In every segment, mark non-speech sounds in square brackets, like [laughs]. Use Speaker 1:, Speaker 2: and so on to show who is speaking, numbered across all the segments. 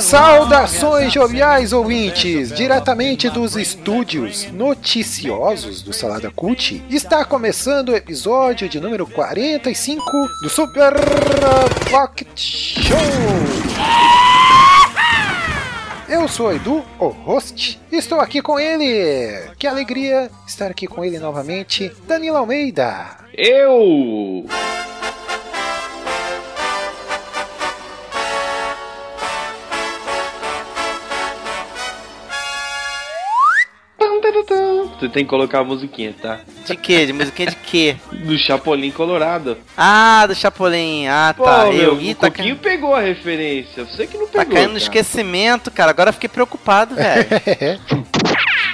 Speaker 1: Saudações joviais ouvintes, diretamente dos estúdios noticiosos do Salada Cult, está começando o episódio de número 45 do Super Pocket Show. Eu sou o Edu, o host, e estou aqui com ele. Que alegria estar aqui com ele novamente, Danilo Almeida.
Speaker 2: Eu! Você tem que colocar a musiquinha, tá?
Speaker 3: De quê? De musiquinha de quê? [laughs]
Speaker 2: Do Chapolin Colorado.
Speaker 3: Ah, do Chapolin. Ah,
Speaker 2: Pô,
Speaker 3: tá.
Speaker 2: meu,
Speaker 3: eu Ih,
Speaker 2: o
Speaker 3: tá,
Speaker 2: Coquinho
Speaker 3: ca...
Speaker 2: pegou a referência. Você que não
Speaker 3: tá
Speaker 2: pegou.
Speaker 3: caindo no
Speaker 2: cara.
Speaker 3: esquecimento, cara. Agora eu fiquei preocupado, velho. [laughs]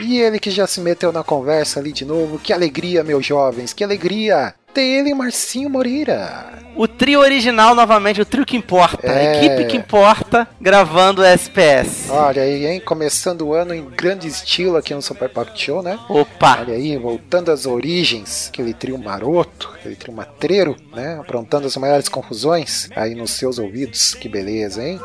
Speaker 1: E ele que já se meteu na conversa ali de novo. Que alegria, meus jovens, que alegria! Tem ele, Marcinho Moreira.
Speaker 3: o trio original, novamente, o trio que importa. A
Speaker 1: É.
Speaker 3: equipe que importa, gravando o SPS.
Speaker 1: Olha aí, hein? Começando o ano em grande estilo aqui no Super Pocket Show, né?
Speaker 3: Opa!
Speaker 1: Olha aí, voltando às origens, aquele trio maroto, aquele trio matreiro, né? Aprontando as maiores confusões aí nos seus ouvidos. Que beleza, hein?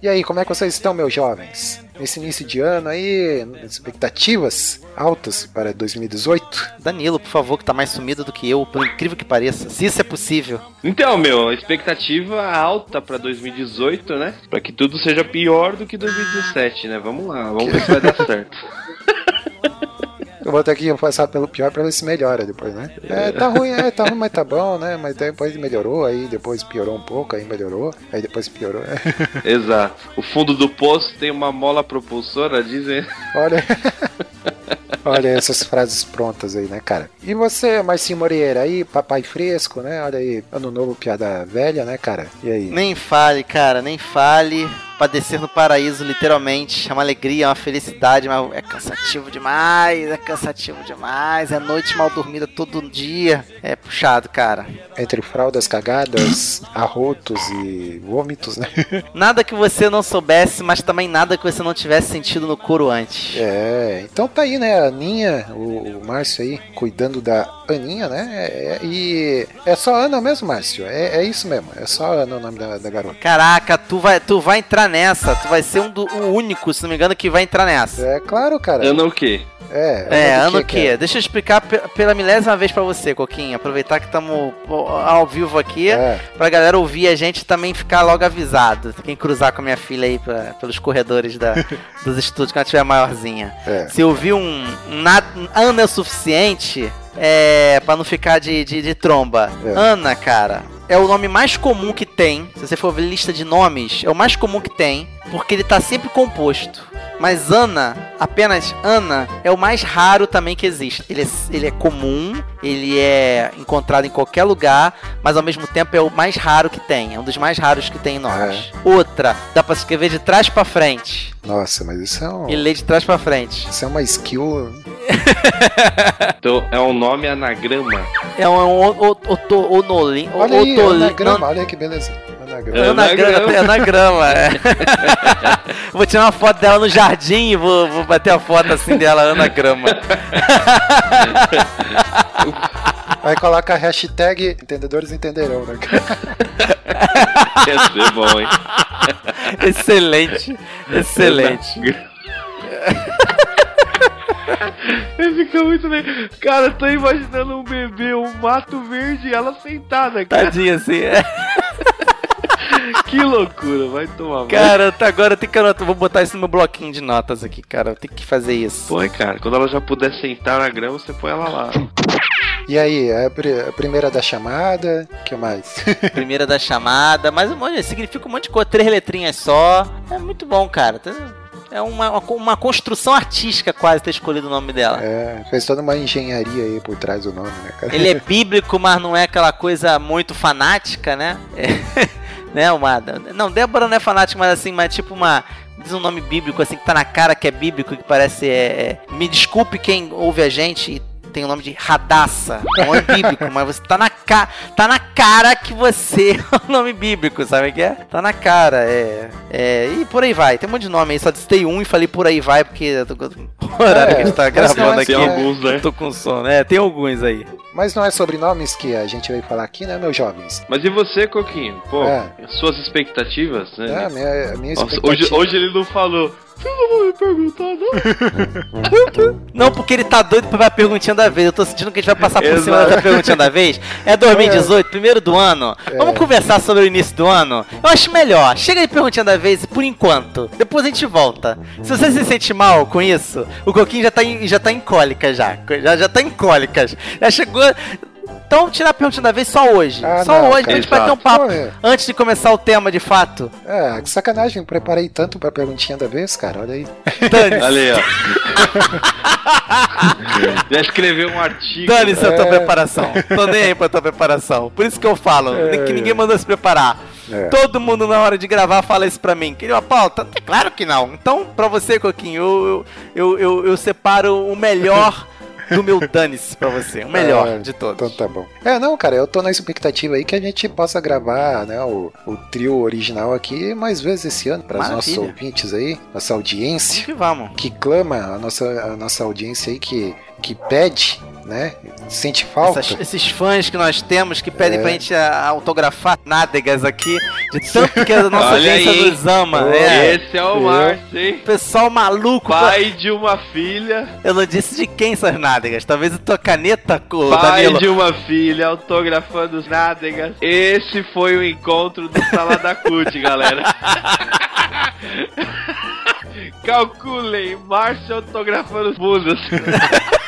Speaker 1: E aí, como é que vocês estão, meus jovens? Nesse início de ano aí, expectativas altas para 2018?
Speaker 3: Danilo, por favor, que tá mais sumido do que eu, por incrível que pareça. Se isso é possível.
Speaker 2: Então, meu, expectativa alta pra 2018, né? Pra que tudo seja pior do que 2017, né? Vamos lá, vamos ver se vai dar [laughs] certo.
Speaker 1: Eu vou ter que passar pelo pior pra ver se melhora depois, né? É, tá ruim, é, tá ruim, mas tá bom, né? Mas depois melhorou, aí depois piorou um pouco, aí melhorou, aí depois piorou. [laughs]
Speaker 2: Exato. O fundo do poço tem uma mola propulsora, dizem.
Speaker 1: Olha. Olha essas frases prontas aí, né, cara? E você, Marcinho Moreira, aí, papai fresco, né? Olha aí, ano novo, piada velha, né, cara? E aí?
Speaker 3: Nem fale, cara, nem fale. Padecer no paraíso, literalmente. É uma alegria, é uma felicidade, mas é cansativo demais, é cansativo demais. É noite mal dormida todo dia. É puxado, cara.
Speaker 1: Entre fraldas cagadas, arrotos e vômitos, né? [laughs]
Speaker 3: Nada que você não soubesse, mas também nada que você não tivesse sentido no couro antes.
Speaker 1: É, então tá aí, né, a Aninha, o, o Márcio aí, cuidando da Aninha, né? É, e é só Ana mesmo, Márcio? É, é isso mesmo, é só Ana o nome da, da garota.
Speaker 3: Caraca, tu vai, tu vai entrar nessa. Tu vai ser um do, o único, se não me engano, que vai entrar nessa.
Speaker 1: É claro, cara.
Speaker 2: Ano o quê?
Speaker 1: É,
Speaker 3: É, ano o
Speaker 1: que
Speaker 3: quê?
Speaker 1: é?
Speaker 3: Deixa eu explicar pe- pela milésima vez pra você, Coquinha. Aproveitar que estamos ao vivo aqui,
Speaker 1: É.
Speaker 3: pra galera ouvir a gente e também ficar logo avisado. Quem cruzar com a minha filha aí pra- pelos corredores da- dos estúdios quando ela tiver maiorzinha.
Speaker 1: É.
Speaker 3: Se ouvir um, um Ana é o suficiente, é, pra não ficar de, de, de tromba.
Speaker 1: É.
Speaker 3: Ana, cara, é o nome mais comum que tem. Se você for ver lista de nomes, é o mais comum que tem, porque ele tá sempre composto. Mas Ana, apenas Ana, é o mais raro também que existe. Ele é, ele é comum, ele é encontrado em qualquer lugar, mas ao mesmo tempo é o mais raro que tem. É um dos mais raros que tem em nomes. Outra, dá pra escrever de trás pra frente.
Speaker 1: Nossa, mas isso é, um,
Speaker 3: E ler de trás pra frente.
Speaker 1: isso é uma skill. [laughs]
Speaker 2: Então, é um nome anagrama.
Speaker 3: É um, um, o- o- o- onolim- o-
Speaker 1: Olha aí,
Speaker 3: otoli-
Speaker 1: anagrama,
Speaker 3: não-
Speaker 1: olha aí que beleza. Anagrama.
Speaker 2: É.
Speaker 3: Anagrama, anagrama, é. [laughs] vou tirar uma foto dela no jardim e vou, vou bater a foto assim dela, anagrama. [laughs]
Speaker 1: Aí coloca a hashtag entendedores entenderão, né?
Speaker 2: Quer ser bom, hein?
Speaker 3: excelente, excelente.
Speaker 2: Fica muito legal. Cara, eu tô imaginando um bebê, um mato verde e ela sentada, cara.
Speaker 3: Tadinha assim. é. [laughs]
Speaker 2: Que loucura, vai tomar.
Speaker 3: Cara, tá- agora tenho que anotar, vou botar isso no meu bloquinho de notas aqui, cara. Tenho que fazer isso.
Speaker 2: Põe, cara, quando ela já puder sentar na grama, você põe ela lá.
Speaker 1: E aí, a, pri- a primeira da chamada, o que mais? [laughs]
Speaker 3: Primeira da chamada, mas um monte- significa um monte de coisa, três letrinhas só. É muito bom, cara. É uma, uma, construção artística quase ter escolhido o nome dela.
Speaker 1: É, fez toda uma engenharia aí por trás do nome, né, cara?
Speaker 3: Ele é [laughs] bíblico, mas não é aquela coisa muito fanática, né? É, [laughs] né, uma, não, Débora não é fanática, mas assim, mas tipo uma. Diz um nome bíblico assim que tá na cara que é bíblico, que parece. É, é- me desculpe quem ouve a gente e tem o nome de Radassa. É um nome bíblico, [laughs] mas você tá na, ca tá na cara que você [laughs] é um nome bíblico, sabe o que é? Tá na cara, é, é. E por aí vai. Tem um monte de nome aí, só citei um e falei por aí vai, porque eu tô, o [laughs] horário
Speaker 1: É,
Speaker 3: que a gente tá
Speaker 1: mas
Speaker 3: gravando
Speaker 1: é
Speaker 3: aqui.
Speaker 2: Tem alguns, né?
Speaker 3: Tô com sono. É, tem alguns aí.
Speaker 1: Mas não é sobrenomes que a gente vai falar aqui, né, meus jovens?
Speaker 2: Mas e você, Coquinho? Pô,
Speaker 1: É.
Speaker 2: suas expectativas,
Speaker 1: É,
Speaker 2: né?
Speaker 1: a minha, minha
Speaker 2: Nossa,
Speaker 1: expectativa...
Speaker 2: hoje, hoje ele não falou. Não me perguntar, não? [laughs]
Speaker 3: Não, porque ele tá doido pra perguntinha da vez. Eu tô sentindo que a gente vai passar por
Speaker 2: Exato.
Speaker 3: cima da perguntinha da vez. É 2018, primeiro do ano. Vamos conversar sobre o início do ano? Eu acho melhor. Chega de perguntinha da vez por enquanto. Depois a gente volta. Se você se sente mal com isso, o Coquinho já tá em, já tá em cólicas já. Já, já tá em cólicas. Já chegou. Então, tirar a perguntinha da vez só hoje.
Speaker 1: Ah,
Speaker 3: só
Speaker 1: não,
Speaker 3: hoje,
Speaker 1: cara.
Speaker 3: a gente vai ter um papo.
Speaker 1: Pô, é.
Speaker 3: Antes de começar o tema de fato.
Speaker 1: É, que sacanagem, preparei tanto pra perguntinha da vez, cara, olha aí.
Speaker 3: Dane-se.
Speaker 2: Olha aí, ó. [laughs] Já escreveu um artigo.
Speaker 3: Dane-se a tua
Speaker 1: É.
Speaker 3: preparação. Tô nem aí pra tua preparação. Por isso que eu falo,
Speaker 1: É.
Speaker 3: que ninguém mandou se preparar.
Speaker 1: É.
Speaker 3: Todo mundo na hora de gravar fala isso pra mim. Queria uma pauta? É Claro que não. Então, pra você, Coquinho, eu, eu, eu, eu separo o melhor [laughs] do meu dane-se pra você. O melhor
Speaker 1: Ah,
Speaker 3: de todos.
Speaker 1: Então tá bom. É, não, cara, eu tô na expectativa aí que a gente possa gravar, né, o, o trio original aqui mais vezes esse ano, para os nossos ouvintes aí, nossa
Speaker 3: Vamos
Speaker 1: audiência,
Speaker 3: que vamos.
Speaker 1: que clama, a nossa, a nossa audiência aí que, que pede, né, sente falta.
Speaker 3: Essas- esses fãs que nós temos que pedem
Speaker 1: É.
Speaker 3: pra gente ah, autografar nádegas aqui, de tanto que a [laughs] nossa
Speaker 2: Olha aí.
Speaker 3: nos ama. É.
Speaker 2: Esse é o Márcio, hein?
Speaker 3: Pessoal maluco.
Speaker 2: Pai de uma filha.
Speaker 3: Eu não disse de quem essas nádegas. Talvez a tua caneta, co-
Speaker 2: Pai
Speaker 3: Danilo.
Speaker 2: de uma filha, autografando os nádegas. Esse foi o encontro do Salada Cut, galera. [laughs] Calculem, Márcio autografando os bundas. [laughs]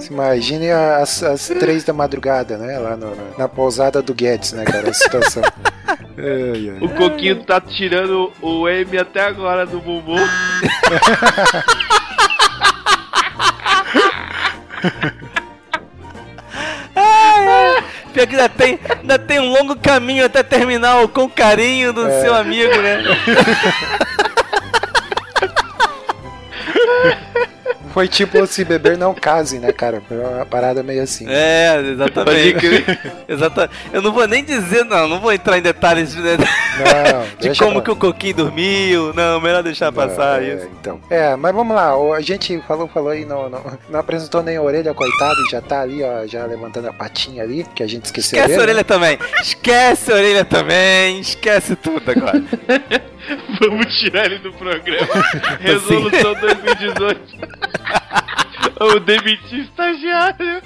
Speaker 1: Se Imagine as, as três da madrugada, né, lá no- na, na pousada do Guedes, né, cara, a situação. Ai, ai.
Speaker 2: O Coquinho tá tirando o M até agora do bumbum. [laughs]
Speaker 3: Pior que ainda tem, ainda tem um longo caminho até terminar o com carinho do
Speaker 1: É.
Speaker 3: seu amigo, né? [laughs]
Speaker 1: Foi tipo se beber não case, né, cara? Foi uma parada meio assim.
Speaker 3: É, exatamente. Exatamente. Eu não vou nem dizer, não, não vou entrar em detalhes [laughs] de,
Speaker 1: Não,
Speaker 3: de como
Speaker 1: pra-
Speaker 3: que o Coquinho dormiu. Não, melhor deixar passar
Speaker 1: é,
Speaker 3: isso.
Speaker 1: Então. É, mas vamos lá. A gente falou, falou aí, não, não, não apresentou nem a orelha, coitado, e já tá ali, ó, já levantando a patinha ali, que a gente esqueceu
Speaker 3: Esquece a
Speaker 1: né?
Speaker 3: orelha também. Esquece a orelha também. Esquece tudo agora. [laughs]
Speaker 2: Vamos tirar ele do programa. [laughs] Resolução 2018. [laughs] Vamos demitir estagiário.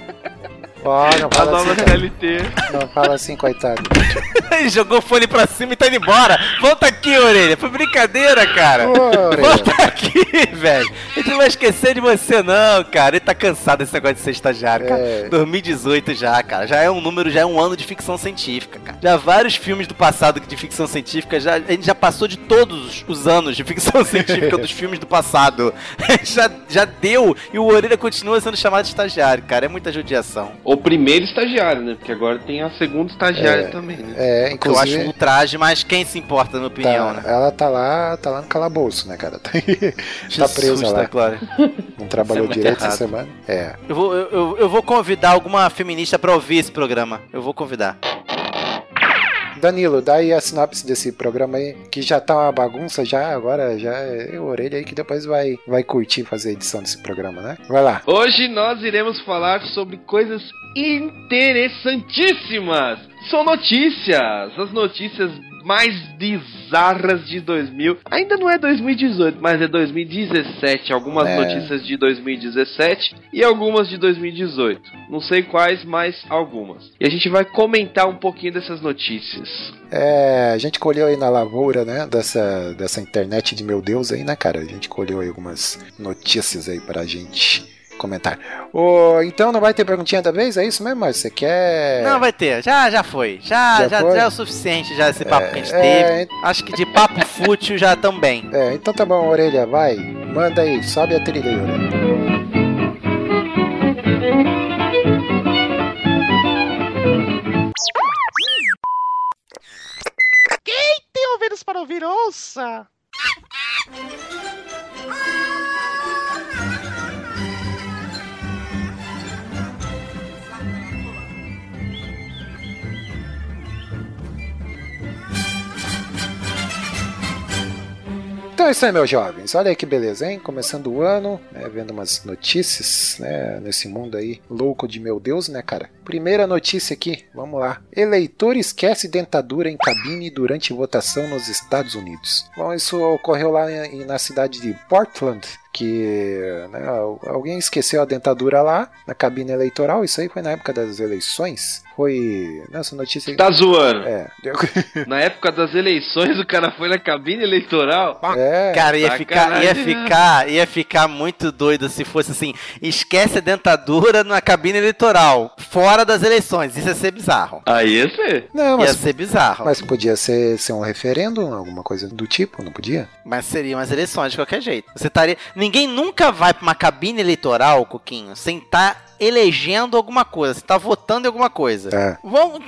Speaker 1: Ó, não
Speaker 2: A
Speaker 1: fala
Speaker 2: nova
Speaker 1: assim.
Speaker 2: CLT.
Speaker 1: não fala assim, coitado. [laughs]
Speaker 3: Ele jogou o fone pra cima e tá indo embora. Volta aqui, orelha. Foi brincadeira, cara.
Speaker 1: Ô.
Speaker 3: Volta aqui, velho. A gente não vai esquecer de você, não, cara. Ele tá cansado desse negócio de ser estagiário, cara.
Speaker 1: É.
Speaker 3: 2018 já, cara. Já é um número, já é um ano de ficção científica, cara. Já vários filmes do passado de ficção científica, já, a gente já passou de todos os anos de ficção [laughs] científica dos filmes do passado. [laughs] já, já deu e o Orelha continua sendo chamado de estagiário, cara. É muita judiação.
Speaker 2: O primeiro estagiário, né? Porque agora tem a segunda estagiária
Speaker 1: É.
Speaker 2: também, né?
Speaker 1: É,
Speaker 3: Eu acho
Speaker 1: inclusive.
Speaker 3: um traje, mas quem se importa, na minha opinião,
Speaker 1: tá-
Speaker 3: né?
Speaker 1: Ela tá lá, tá lá no calabouço, né, cara? Tá, [laughs] tá
Speaker 3: Jesus,
Speaker 1: presa lá.
Speaker 3: tá claro.
Speaker 1: Não trabalhou
Speaker 3: é
Speaker 1: direito essa
Speaker 3: errado.
Speaker 1: semana. É.
Speaker 3: Eu vou, eu, eu- eu vou convidar alguma feminista pra ouvir esse programa. Eu vou convidar.
Speaker 1: Danilo, dá aí a sinopse desse programa aí, que já tá uma bagunça já, agora já é orelha aí que depois vai, vai curtir fazer a edição desse programa, né? Vai lá.
Speaker 2: Hoje nós iremos falar sobre coisas interessantíssimas. São notícias, as notícias mais bizarras de 2000. Ainda não é 2018, mas é 2017. Algumas
Speaker 1: É.
Speaker 2: notícias de 2017 e algumas de 2018. Não sei quais, mas algumas. E a gente vai comentar um pouquinho dessas notícias.
Speaker 1: É, a gente colheu aí na lavoura, né, dessa, dessa internet de meu Deus aí, né, cara? A gente colheu aí algumas notícias aí pra gente comentar. Ô, então não vai ter perguntinha da vez? É isso mesmo, Márcio? Você quer...
Speaker 3: Não, vai ter. Já, já foi. Já,
Speaker 1: Já
Speaker 3: já,
Speaker 1: foi?
Speaker 3: já é o suficiente já esse papo que a gente
Speaker 1: é,
Speaker 3: teve. Acho que de papo fútil já também.
Speaker 1: É, então tá bom, orelha, vai. Manda aí, sobe a trilha aí, orelha.
Speaker 4: Tem ouvidos para ouvir, ouça!
Speaker 1: Então é isso aí, meus jovens. Olha aí que beleza, hein? Começando o ano, né, vendo umas notícias, né, nesse mundo aí louco de meu Deus, né, cara? Primeira notícia aqui, vamos lá. Eleitor esquece dentadura em cabine durante votação nos Estados Unidos. Bom, isso ocorreu lá na cidade de Portland, que né, alguém esqueceu a dentadura lá na cabine eleitoral. Isso aí foi na época das eleições. Foi. Nessa notícia.
Speaker 2: Tá zoando.
Speaker 1: É, [laughs]
Speaker 2: Na época das eleições, o cara foi na cabine eleitoral.
Speaker 1: é.
Speaker 3: Cara, ia ficar, ia ficar, ia ficar muito doido se fosse assim, esquece a dentadura na cabine eleitoral, fora das eleições. Isso ia ser bizarro.
Speaker 2: Aí ia ser.
Speaker 1: Não,
Speaker 3: Ia
Speaker 1: mas,
Speaker 3: ser bizarro.
Speaker 1: mas podia ser, ser um referendo, alguma coisa do tipo, não podia?
Speaker 3: Mas seriam as eleições de qualquer jeito. Você estaria. Ninguém nunca vai pra uma cabine eleitoral, Coquinho, sem estar elegendo alguma coisa, sem estar votando em alguma coisa.
Speaker 1: É.
Speaker 3: Vamos.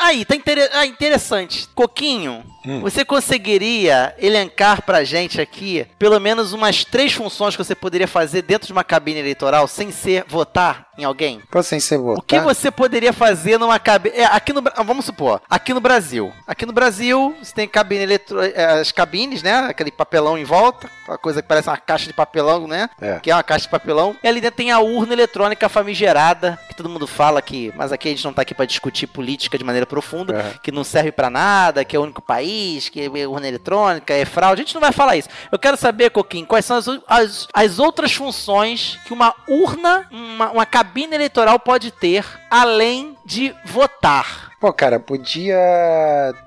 Speaker 3: Aí, tá inter... ah, interessante. Coquinho,
Speaker 1: Hum.
Speaker 3: você conseguiria elencar pra gente aqui pelo menos umas três funções que você poderia fazer dentro de uma cabine eleitoral sem ser votar em alguém?
Speaker 1: Pra sem ser votar.
Speaker 3: O que você poderia fazer numa cabine. É, aqui no Bra- vamos supor, aqui no Brasil. Aqui no Brasil, você tem cabine eletro... é, as cabines, né? Aquele papelão em volta, aquela coisa que parece uma caixa de papelão, né?
Speaker 1: É.
Speaker 3: Que é uma caixa de papelão. E ali dentro tem a urna eletrônica famigerada, que todo mundo fala que. Mas aqui a gente não tá aqui pra discutir política de maneira profunda,
Speaker 1: É.
Speaker 3: que não serve pra nada, que é o único país, que é urna eletrônica, é fraude. A gente não vai falar isso. Eu quero saber, Coquinho, quais são as, as, as outras funções que uma urna, uma, uma cabine eleitoral pode ter, além de votar.
Speaker 1: Pô, cara, podia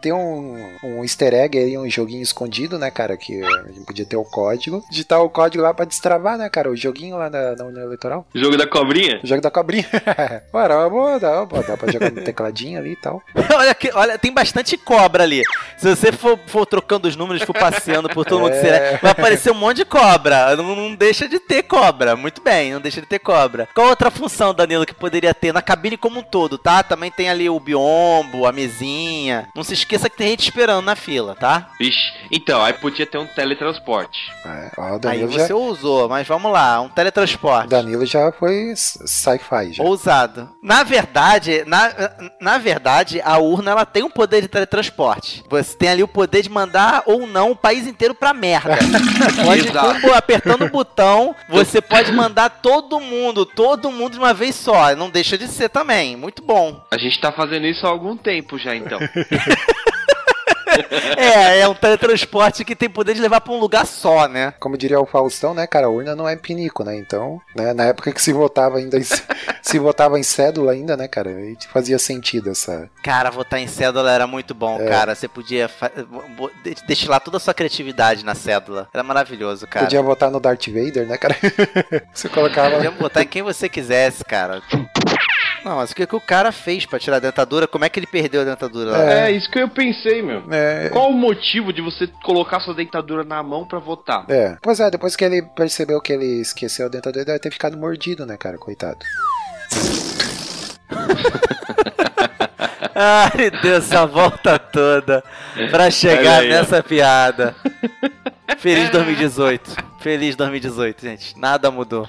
Speaker 1: ter um, um easter egg aí, um joguinho escondido, né, cara? Que a gente podia ter o código. Digitar o código lá pra destravar, né, cara? O joguinho lá da, da União Eleitoral.
Speaker 2: Jogo da cobrinha?
Speaker 1: O jogo da cobrinha. [laughs] Pô, era uma boa, dá, pô, dá pra jogar no tecladinho ali e tal. [laughs]
Speaker 3: olha, que, olha, tem bastante cobra ali. Se você for, for trocando os números, for passeando por todo mundo,
Speaker 1: É.
Speaker 3: será- vai aparecer um monte de cobra. Não, não deixa de ter cobra. Muito bem, não deixa de ter cobra. Qual outra função, Danilo, que poderia ter na cabine como um todo, tá? Também tem ali o biombo, a mesinha. Não se esqueça que tem gente esperando na fila, tá?
Speaker 2: Vixe. Então, aí podia ter um teletransporte.
Speaker 1: É, ó, o
Speaker 3: Aí
Speaker 1: Danilo,
Speaker 3: você
Speaker 1: já,
Speaker 3: usou, mas vamos lá, um teletransporte.
Speaker 1: Danilo já foi sci-fi já.
Speaker 3: Ousado. Na verdade, na, na verdade, a urna ela tem um poder de teletransporte. Você tem ali o poder de mandar ou não o país inteiro pra merda. [laughs] Pode,
Speaker 2: Exato.
Speaker 3: com- apertando o botão, você pode mandar todo mundo, todo mundo de uma vez só. Não deixa de ser também. Muito bom.
Speaker 2: A gente tá fazendo isso há algum tempo já, então. [laughs]
Speaker 3: É, é um teletransporte que tem poder de levar pra um lugar só, né?
Speaker 1: Como diria o Faustão, né, cara, a urna não é pinico, né? Então, né, na época que se votava ainda em, [laughs] se votava em cédula ainda, né, cara, aí fazia sentido essa.
Speaker 3: Cara, votar em cédula era muito bom,
Speaker 1: É.
Speaker 3: cara. Você podia fa- bo- de- destilar toda a sua criatividade na cédula. Era maravilhoso, cara.
Speaker 1: Podia votar no Darth Vader, né, cara? [laughs] você colocava.
Speaker 3: Podia botar em quem você quisesse, cara. Não, mas o que, que o cara fez pra tirar a dentadura? Como é que ele perdeu a dentadura? lá?
Speaker 2: É, isso que eu pensei, meu.
Speaker 1: É,
Speaker 2: Qual o motivo de você colocar sua dentadura na mão pra votar?
Speaker 1: é. Pois é, depois que ele percebeu que ele esqueceu a dentadura, ele deve ter ficado mordido, né, cara? Coitado. [laughs]
Speaker 3: Ai, deu essa volta toda pra chegar
Speaker 2: aí, ó.
Speaker 3: nessa piada. Feliz 2018. Feliz 2018, gente. Nada mudou.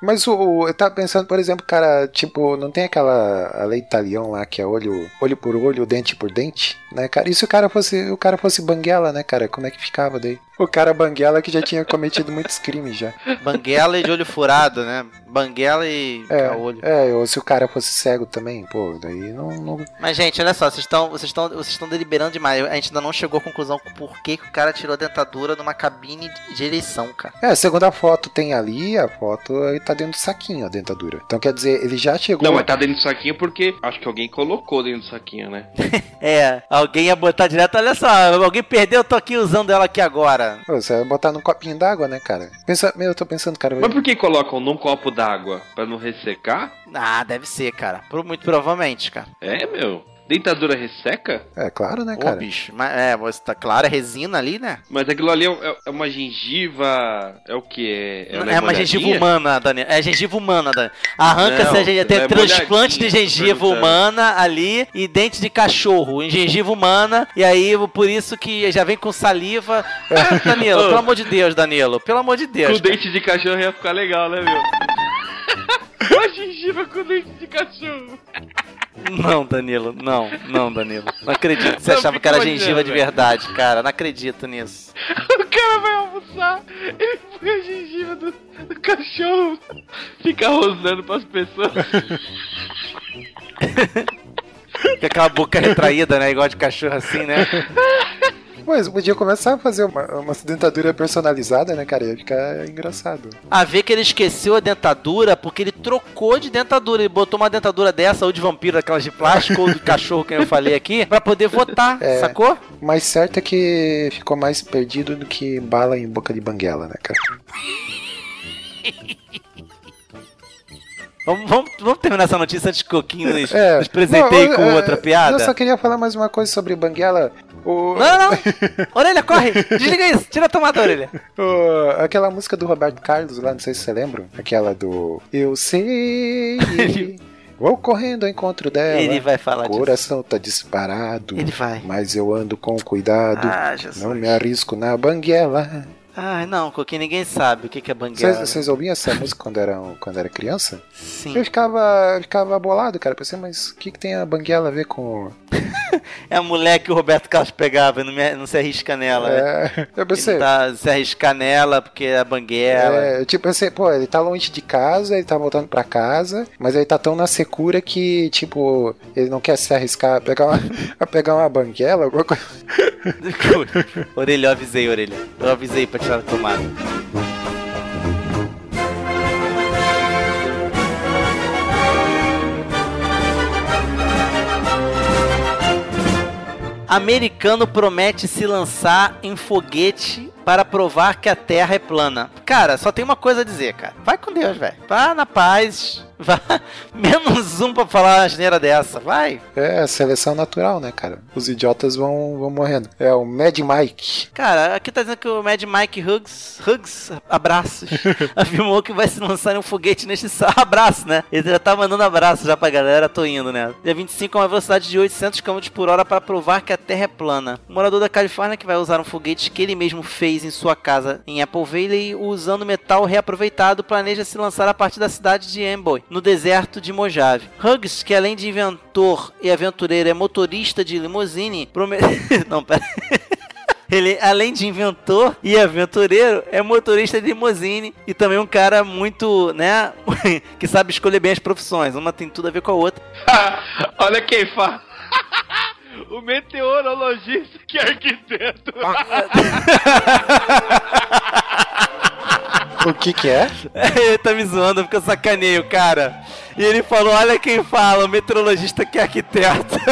Speaker 1: Mas o, eu tava pensando, por exemplo, cara, tipo, não tem aquela a lei italião lá que é olho, olho por olho, dente por dente, né, cara? E se o cara fosse, o cara fosse banguela, né, cara? Como é que ficava daí? O cara banguela que já tinha cometido muitos crimes já.
Speaker 3: Banguela e de olho furado, né? Banguela e
Speaker 1: É,
Speaker 3: caolho.
Speaker 1: é, ou se o cara fosse cego também, pô, daí não, não
Speaker 3: Mas, gente, olha só, vocês estão vocês estão vocês estão deliberando demais. A gente ainda não chegou à conclusão com por que, que o cara tirou a dentadura numa cabine de eleição, cara.
Speaker 1: É, segundo a foto tem ali, a foto aí tá dentro do saquinho a dentadura. Então quer dizer, ele já chegou.
Speaker 2: Não, mas tá dentro do saquinho porque acho que alguém colocou dentro do saquinho, né? [laughs]
Speaker 3: É, alguém ia botar direto, olha só, alguém perdeu, eu tô aqui usando ela aqui agora.
Speaker 1: Pô, Você vai botar num copinho d'água, né, cara? Pensa, meu, eu tô pensando, cara.
Speaker 2: Mas por que colocam num copo d'água? Pra não ressecar?
Speaker 3: Ah, deve ser, cara. Pro- Muito provavelmente, cara.
Speaker 2: É, meu. Dentadura resseca?
Speaker 1: É claro, né,
Speaker 3: Ô,
Speaker 1: cara?
Speaker 3: bicho. Mas, é, você tá claro, é resina ali, né?
Speaker 2: Mas aquilo ali é, é- é uma gengiva. É o que? É,
Speaker 3: É,
Speaker 2: ela é
Speaker 3: uma gengiva humana, Daniel. É gengiva humana, Daniel. Arranca-se a gengiva. Tem
Speaker 2: é
Speaker 3: transplante de gengiva humana ali e dente de cachorro em gengiva humana. E aí, por isso que já vem com saliva. Ah, Danilo, [laughs]
Speaker 2: Ô.
Speaker 3: pelo amor de Deus, Danilo. Pelo amor de
Speaker 2: Com
Speaker 3: Deus. cara.
Speaker 2: dente de cachorro ia ficar legal, né, meu? [laughs] Uma gengiva com dente de cachorro.
Speaker 3: Não, Danilo, não, não, Danilo. Não acredito. Você
Speaker 2: Não,
Speaker 3: achava que
Speaker 2: fica
Speaker 3: era gengiva de verdade, cara. Não acredito nisso. [laughs]
Speaker 2: O cara vai almoçar, ele põe a gengiva do, do cachorro, fica rosnando pras pessoas. [laughs]
Speaker 3: Com aquela boca retraída, né? Igual de cachorro assim, né? [laughs]
Speaker 1: Mas podia começar a fazer uma, uma dentadura personalizada, né, cara? Ia ficar engraçado.
Speaker 3: A ver que ele esqueceu a dentadura porque ele trocou de dentadura. Ele botou uma dentadura dessa, ou de vampiro, aquelas de plástico, ou de [laughs] cachorro, que eu falei aqui, pra poder votar,
Speaker 1: É.
Speaker 3: sacou?
Speaker 1: Mas certo é que ficou mais perdido do que bala em boca de banguela, né, cara? [laughs]
Speaker 3: Vamos, vamos, vamos terminar essa notícia o Coquinho nos,
Speaker 1: É.
Speaker 3: nos presenteie
Speaker 1: Não,
Speaker 3: com
Speaker 1: é,
Speaker 3: outra
Speaker 1: Eu
Speaker 3: piada.
Speaker 1: só queria falar mais uma coisa sobre banguela. O,
Speaker 3: Não, não. Orelha, corre. Desliga isso. Tira a tomada, orelha.
Speaker 1: o- aquela música do Roberto Carlos lá, não sei se você lembra. Aquela do Eu sei. Vou correndo ao encontro dela.
Speaker 3: Ele vai falar
Speaker 1: O
Speaker 3: disso.
Speaker 1: coração tá disparado.
Speaker 3: Ele vai.
Speaker 1: Mas eu ando com cuidado.
Speaker 3: Ah, Jesus.
Speaker 1: não me arrisco na banguela.
Speaker 3: Ai, não, Coquinho, ninguém sabe o que que é banguela.
Speaker 1: Vocês, vocês ouviam essa música quando era, quando era criança?
Speaker 3: Sim.
Speaker 1: Eu ficava, eu ficava bolado, cara. Pensei, mas o que, que tem a banguela a ver com. [laughs]
Speaker 3: É a mulher que o Roberto Carlos pegava e não, me- não se arrisca nela. né?
Speaker 1: É, eu pensei.
Speaker 3: Ele tá se arriscar nela porque é a banguela.
Speaker 1: É, tipo assim, pô, ele tá longe de casa, ele tá voltando pra casa, mas ele tá tão na secura que, tipo, ele não quer se arriscar a pegar uma, [laughs] a pegar uma banguela, alguma coisa. [laughs]
Speaker 3: orelha, eu avisei, orelha. Eu avisei pra tirar a tomada. Americano promete se lançar em foguete para provar que a Terra é plana. Cara, só tem uma coisa a dizer, cara. Vai com Deus, velho. Vá na paz. [laughs] Menos um pra falar uma asneira dessa. Vai.
Speaker 1: É seleção natural, né, cara? Os idiotas vão, vão morrendo. É o Mad Mike.
Speaker 3: Cara, aqui tá dizendo que o Mad Mike Huggs, Huggs, abraços, [laughs] afirmou que vai se lançar em um foguete neste sábado. [laughs] Abraço, né? Ele já tá mandando abraço já pra galera, tô indo, né? Dia 25 com uma velocidade de 800 km por hora para provar que a Terra é plana. O morador da Califórnia que vai usar um foguete que ele mesmo fez em sua casa em Apple Valley usando metal reaproveitado planeja se lançar a partir da cidade de Amboy, no deserto de Mojave. Huggs, que além de inventor e aventureiro é motorista de limusine, prome... [laughs] Não, pera. Ele, além de inventor e aventureiro, é motorista de limousine e também um cara muito, né, [laughs] que sabe escolher bem as profissões. Uma tem tudo a ver com a outra. [laughs]
Speaker 2: Olha quem fala. O meteorologista que é arquiteto.
Speaker 1: O que que é? [laughs]
Speaker 3: ele tá me zoando porque eu sacaneio, cara. E ele falou: Olha quem fala, o meteorologista que é arquiteto. [laughs]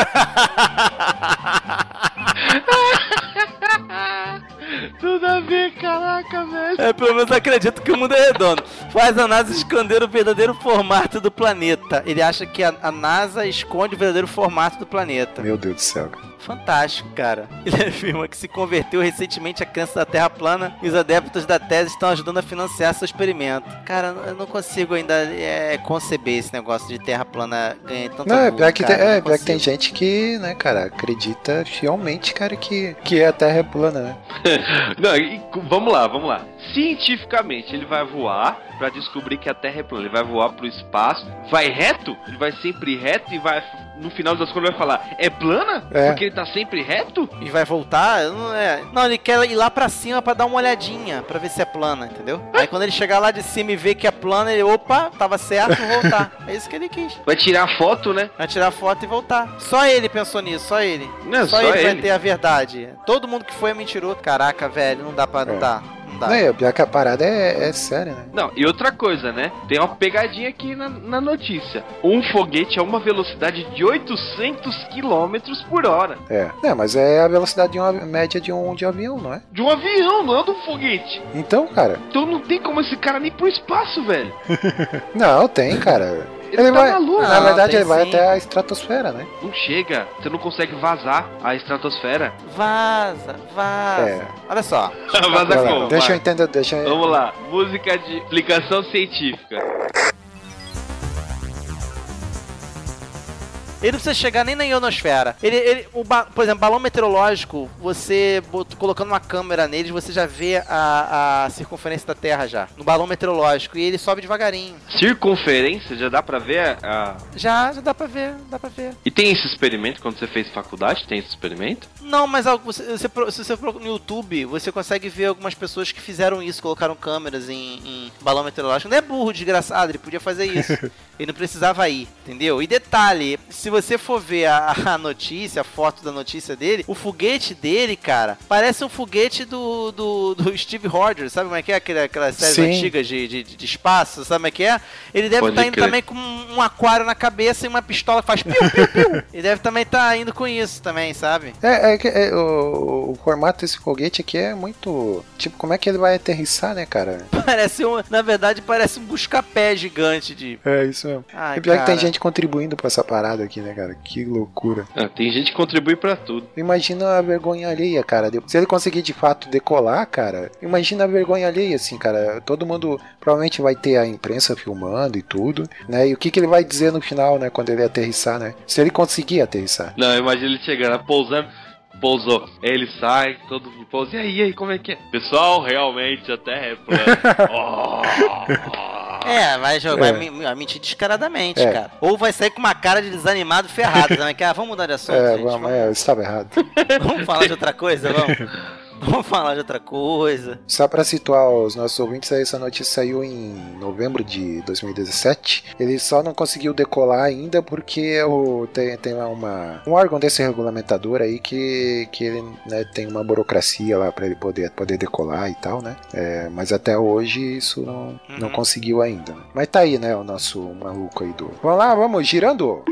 Speaker 2: Tudo a ver, caraca, velho.
Speaker 3: É, pelo menos acredito que o mundo é redondo. Faz a NASA esconder o verdadeiro formato do planeta. Ele acha que a, a NASA esconde o verdadeiro formato do planeta.
Speaker 1: Meu Deus do céu. cara.
Speaker 3: Fantástico, cara. [laughs] Ele afirma que se converteu recentemente à crença da Terra plana e os adeptos da tese estão ajudando a financiar seu experimento. Cara, eu não consigo ainda é, conceber esse negócio de Terra plana ganhar tanta
Speaker 1: Não, é pior que,
Speaker 3: cara,
Speaker 1: tem,
Speaker 3: não
Speaker 1: é, pior que tem gente que, né, cara, acredita fielmente, cara, que, que a Terra é plana, né? [laughs]
Speaker 2: Não, e vamos lá, vamos lá. Cientificamente, ele vai voar pra descobrir que a Terra é plana. Ele vai voar pro espaço, vai reto, ele vai sempre reto e vai, no final das contas, vai falar: é plana?
Speaker 1: É.
Speaker 2: Porque ele tá sempre reto?
Speaker 3: E vai voltar? Não, é. não, ele quer ir lá pra cima pra dar uma olhadinha, pra ver se é plana, entendeu? Aí quando ele chegar lá de cima e ver que é plana, ele, opa, tava certo, vou voltar. [laughs] É isso que ele quis.
Speaker 2: Vai tirar foto, né?
Speaker 3: Vai tirar foto e voltar. Só ele pensou nisso, só ele.
Speaker 2: Não,
Speaker 3: só,
Speaker 2: só
Speaker 3: ele, vai
Speaker 2: ele.
Speaker 3: ter a verdade. Todo mundo que foi é mentiroso. Caraca, velho, não dá pra. Não
Speaker 1: É.
Speaker 3: Não dá.
Speaker 1: Não, é, pior que a parada é, é séria, né?
Speaker 2: Não, e outra coisa, né? Tem uma pegadinha aqui na, na notícia. Um foguete a uma velocidade de 800 km por hora.
Speaker 1: É. É, mas é a velocidade de uma média de um, de um avião, não é?
Speaker 2: De um avião, não é de um foguete.
Speaker 1: Então, cara,
Speaker 2: Então não tem como esse cara nem ir pro espaço, velho. [laughs]
Speaker 1: não, tem, cara.
Speaker 2: Ele, tá maluco.
Speaker 1: Na
Speaker 3: Não,
Speaker 1: verdade, ele vai
Speaker 3: sim.
Speaker 1: até a estratosfera, né?
Speaker 2: Não chega. Você não consegue vazar a estratosfera.
Speaker 3: Vaza, vaza.
Speaker 1: É.
Speaker 3: Olha só. [laughs]
Speaker 2: Vaza
Speaker 1: Vai
Speaker 2: como?
Speaker 1: deixa eu
Speaker 2: Vai.
Speaker 1: entender, deixa eu...
Speaker 2: Vamos lá. Música de explicação científica.
Speaker 3: Ele não precisa chegar nem na ionosfera. Ele, ele, o por exemplo, balão meteorológico, você colocando uma câmera neles, você já vê a, a circunferência da Terra já. No balão meteorológico. E ele sobe devagarinho.
Speaker 2: Circunferência, já dá pra ver a...
Speaker 3: Já, já dá pra ver, dá pra ver.
Speaker 2: E tem esse experimento quando você fez faculdade? Tem esse experimento?
Speaker 3: Não, mas você, se você for no YouTube, você consegue ver algumas pessoas que fizeram isso, colocaram câmeras em, em balão meteorológico. Não é burro, desgraçado, ele podia fazer isso. [laughs] ele não precisava ir, entendeu? E detalhe, se você for ver a, [laughs] a notícia, a foto da notícia dele, o foguete dele, cara, parece um foguete do, do, do [laughs] Steve Rogers, sabe como é que é? Aquela, aquelas séries
Speaker 1: Sim.
Speaker 3: antigas de, de, de espaço, sabe como é que é? Ele deve estar indo
Speaker 2: crer.
Speaker 3: também com um aquário na cabeça e uma pistola que faz piu, piu, piu. [laughs] Ele deve também estar indo com isso também, sabe?
Speaker 1: É, é que é, o, o formato desse foguete aqui é muito. Tipo, como é que ele vai aterrissar, né, cara?
Speaker 3: Parece um, na verdade, parece um busca-pé gigante de.
Speaker 1: É isso mesmo.
Speaker 3: Ai,
Speaker 1: e pior que tem
Speaker 3: cara.
Speaker 1: gente contribuindo pra essa parada aqui, né, cara? Que loucura.
Speaker 2: Ah, tem gente que contribui pra tudo.
Speaker 1: Imagina a vergonha alheia, cara. Se ele conseguir de fato decolar, cara, imagina a vergonha alheia, assim, cara. Todo mundo provavelmente vai ter a imprensa filmando e tudo, né? E o que, que ele vai dizer no final, né, quando ele aterrissar, né? Se ele conseguir aterrissar.
Speaker 2: Não, imagina ele chegando, pousando, pousou. Ele sai, todo de pouso. E aí, e aí, como é que é? Pessoal, realmente a Terra é plana. [laughs] Oh.
Speaker 3: É, vai jogar,
Speaker 1: É.
Speaker 3: vai me- vai mentir descaradamente,
Speaker 1: É.
Speaker 3: cara. Ou vai sair com uma cara de desanimado ferrado também. Que, ah, vamos mudar de assunto, [laughs]
Speaker 1: É,
Speaker 3: gente.
Speaker 1: vamos, é, eu estava errado. [laughs]
Speaker 3: Vamos falar de outra coisa, vamos. [laughs] [laughs] Vamos falar de outra coisa.
Speaker 1: Só pra situar os nossos ouvintes, essa notícia saiu em novembro de 2017. Ele só não conseguiu decolar ainda porque o, tem, tem lá uma, um órgão desse regulamentador aí que, que ele né, tem uma burocracia lá pra ele poder, poder decolar e tal, né? É, mas até hoje isso não, não
Speaker 3: Uhum.
Speaker 1: conseguiu ainda. Mas tá aí, né, o nosso maluco aí do. Vamos lá, vamos, girando!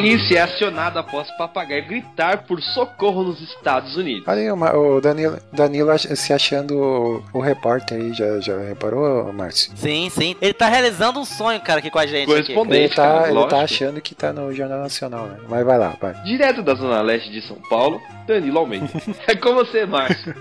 Speaker 2: Polícia é acionada após papagaio gritar por socorro nos Estados Unidos.
Speaker 1: Olha aí o, Danilo, Danilo se achando o, repórter aí, já, já reparou, Márcio?
Speaker 3: Sim, sim. Ele tá realizando um sonho, cara, aqui com a gente.
Speaker 2: Correspondente.
Speaker 1: Ele tá,
Speaker 2: cara,
Speaker 1: ele tá achando que tá no Jornal Nacional, né? Mas vai lá, vai.
Speaker 2: Direto da Zona Leste de São Paulo, Danilo Almeida. [laughs] é com você, Márcio.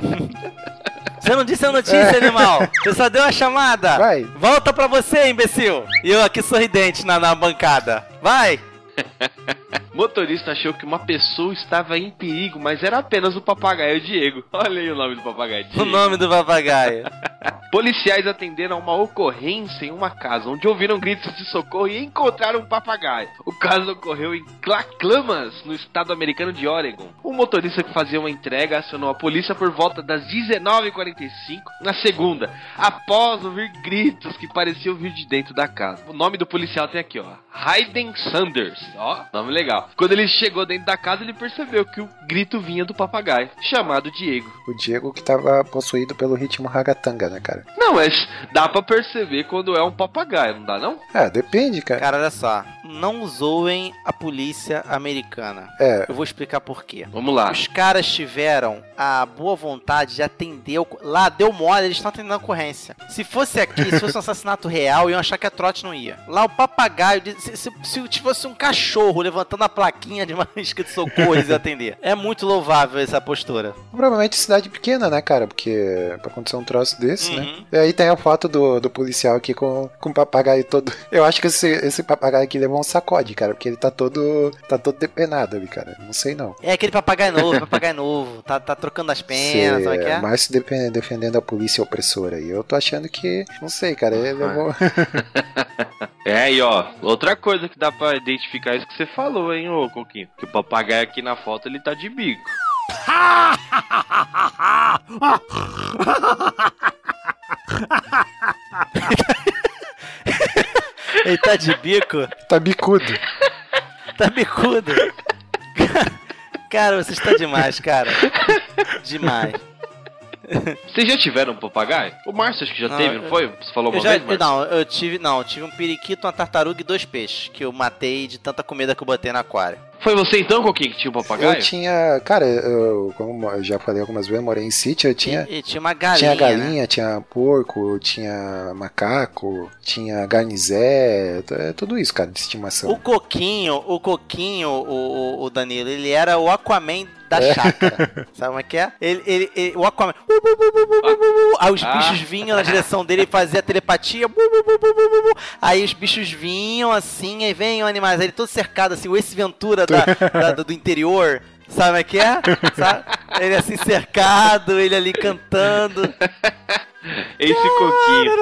Speaker 2: [laughs]
Speaker 3: Você não disse a notícia, animal. Você só deu a chamada.
Speaker 1: Vai.
Speaker 3: Volta pra você, imbecil. E eu aqui sorridente na, na bancada. Vai. [laughs]
Speaker 2: Motorista achou que uma pessoa estava em perigo, mas era apenas o papagaio Diego. [laughs] Olha aí o nome do papagaio Diego.
Speaker 3: O nome do papagaio. [laughs]
Speaker 2: Policiais atenderam a uma ocorrência em uma casa, onde ouviram gritos de socorro e encontraram um papagaio. O caso ocorreu em Claclamas, no estado americano de Oregon. O motorista que fazia uma entrega acionou a polícia por volta das 19h45 na segunda, após ouvir gritos que pareciam vir de dentro da casa. O nome do policial tem aqui, ó. Hayden Sanders. Ó, nome legal. Quando ele chegou dentro da casa, ele percebeu que o grito vinha do papagaio, chamado Diego.
Speaker 1: O Diego que tava possuído pelo ritmo ragatanga, né, cara?
Speaker 2: Não, mas dá pra perceber quando é um papagaio, não dá não?
Speaker 1: É, depende, cara.
Speaker 3: Cara, olha só. Não zoem a polícia americana.
Speaker 1: É,
Speaker 3: Eu vou explicar por quê.
Speaker 2: Vamos lá.
Speaker 3: Os caras tiveram a boa vontade de atender. o- Lá deu mole, eles estão atendendo a ocorrência. Se fosse aqui, se fosse um assassinato [laughs] real, iam achar que a trote não ia. Lá o papagaio, de- se, se, se fosse um cachorro levantando a plaquinha de [laughs] uma escrito socorro, eles iam atender. É muito louvável essa postura.
Speaker 1: provavelmente cidade pequena, né, cara? Porque pra acontecer um troço desse, né?
Speaker 3: Uhum.
Speaker 1: E aí tem a foto do, do policial aqui com, com o papagaio todo. Eu acho que esse, esse papagaio aqui levou um sacode, cara, porque ele tá todo. tá todo depenado ali, cara. Não sei não.
Speaker 3: É aquele papagaio novo, [laughs] papagaio novo. Tá, tá trocando as penas, sabe o que é?
Speaker 1: Márcio depen- defendendo a polícia opressora aí. Eu tô achando que. Não sei, cara. Ele levou. [laughs]
Speaker 2: É, e ó, outra coisa que dá pra identificar isso que você falou, hein, ô Coquinho. Que o papagaio aqui na foto, ele tá de bico. [laughs]
Speaker 3: Ele tá de bico,
Speaker 1: tá bicudo.
Speaker 3: tá bicudo. Cara, você está demais, cara. Demais.
Speaker 2: Vocês já tiveram um papagaio? O Márcio acho que já
Speaker 3: Não,
Speaker 2: teve,
Speaker 3: eu-
Speaker 2: não foi? Você falou uma
Speaker 3: Eu já,
Speaker 2: vez, Márcio?
Speaker 3: não, eu tive, não, eu tive um periquito, uma tartaruga e dois peixes que eu matei de tanta comida que eu botei no aquário.
Speaker 2: Foi você então, Coquinho, que tinha o papagaio?
Speaker 1: Eu tinha, cara, eu, como eu já falei algumas vezes, eu morei em sítio, eu tinha.
Speaker 3: E, e tinha uma galinha.
Speaker 1: Tinha
Speaker 3: né?
Speaker 1: galinha, tinha porco, tinha macaco, tinha garnizé, é tudo isso, cara, de estimação.
Speaker 3: O Coquinho, o Coquinho, o, o, o Danilo, ele era o Aquaman da
Speaker 1: É.
Speaker 3: chácara. Sabe como é que é? Ele, ele, ele- o Aquaman. bu, bu, bu, bu, bu, bu, bu, Aí os
Speaker 2: Ah.
Speaker 3: bichos vinham na direção dele e fazia telepatia. bu, bu, bu, bu, bu, bu, bu. Aí os bichos vinham assim, aí vem o animais, aí ele todo cercado, assim, o Ace Ventura [laughs] da, da- do, interior. Sabe como é que é? Sabe? Ele assim cercado, ele ali cantando.
Speaker 2: Esse Coquinho.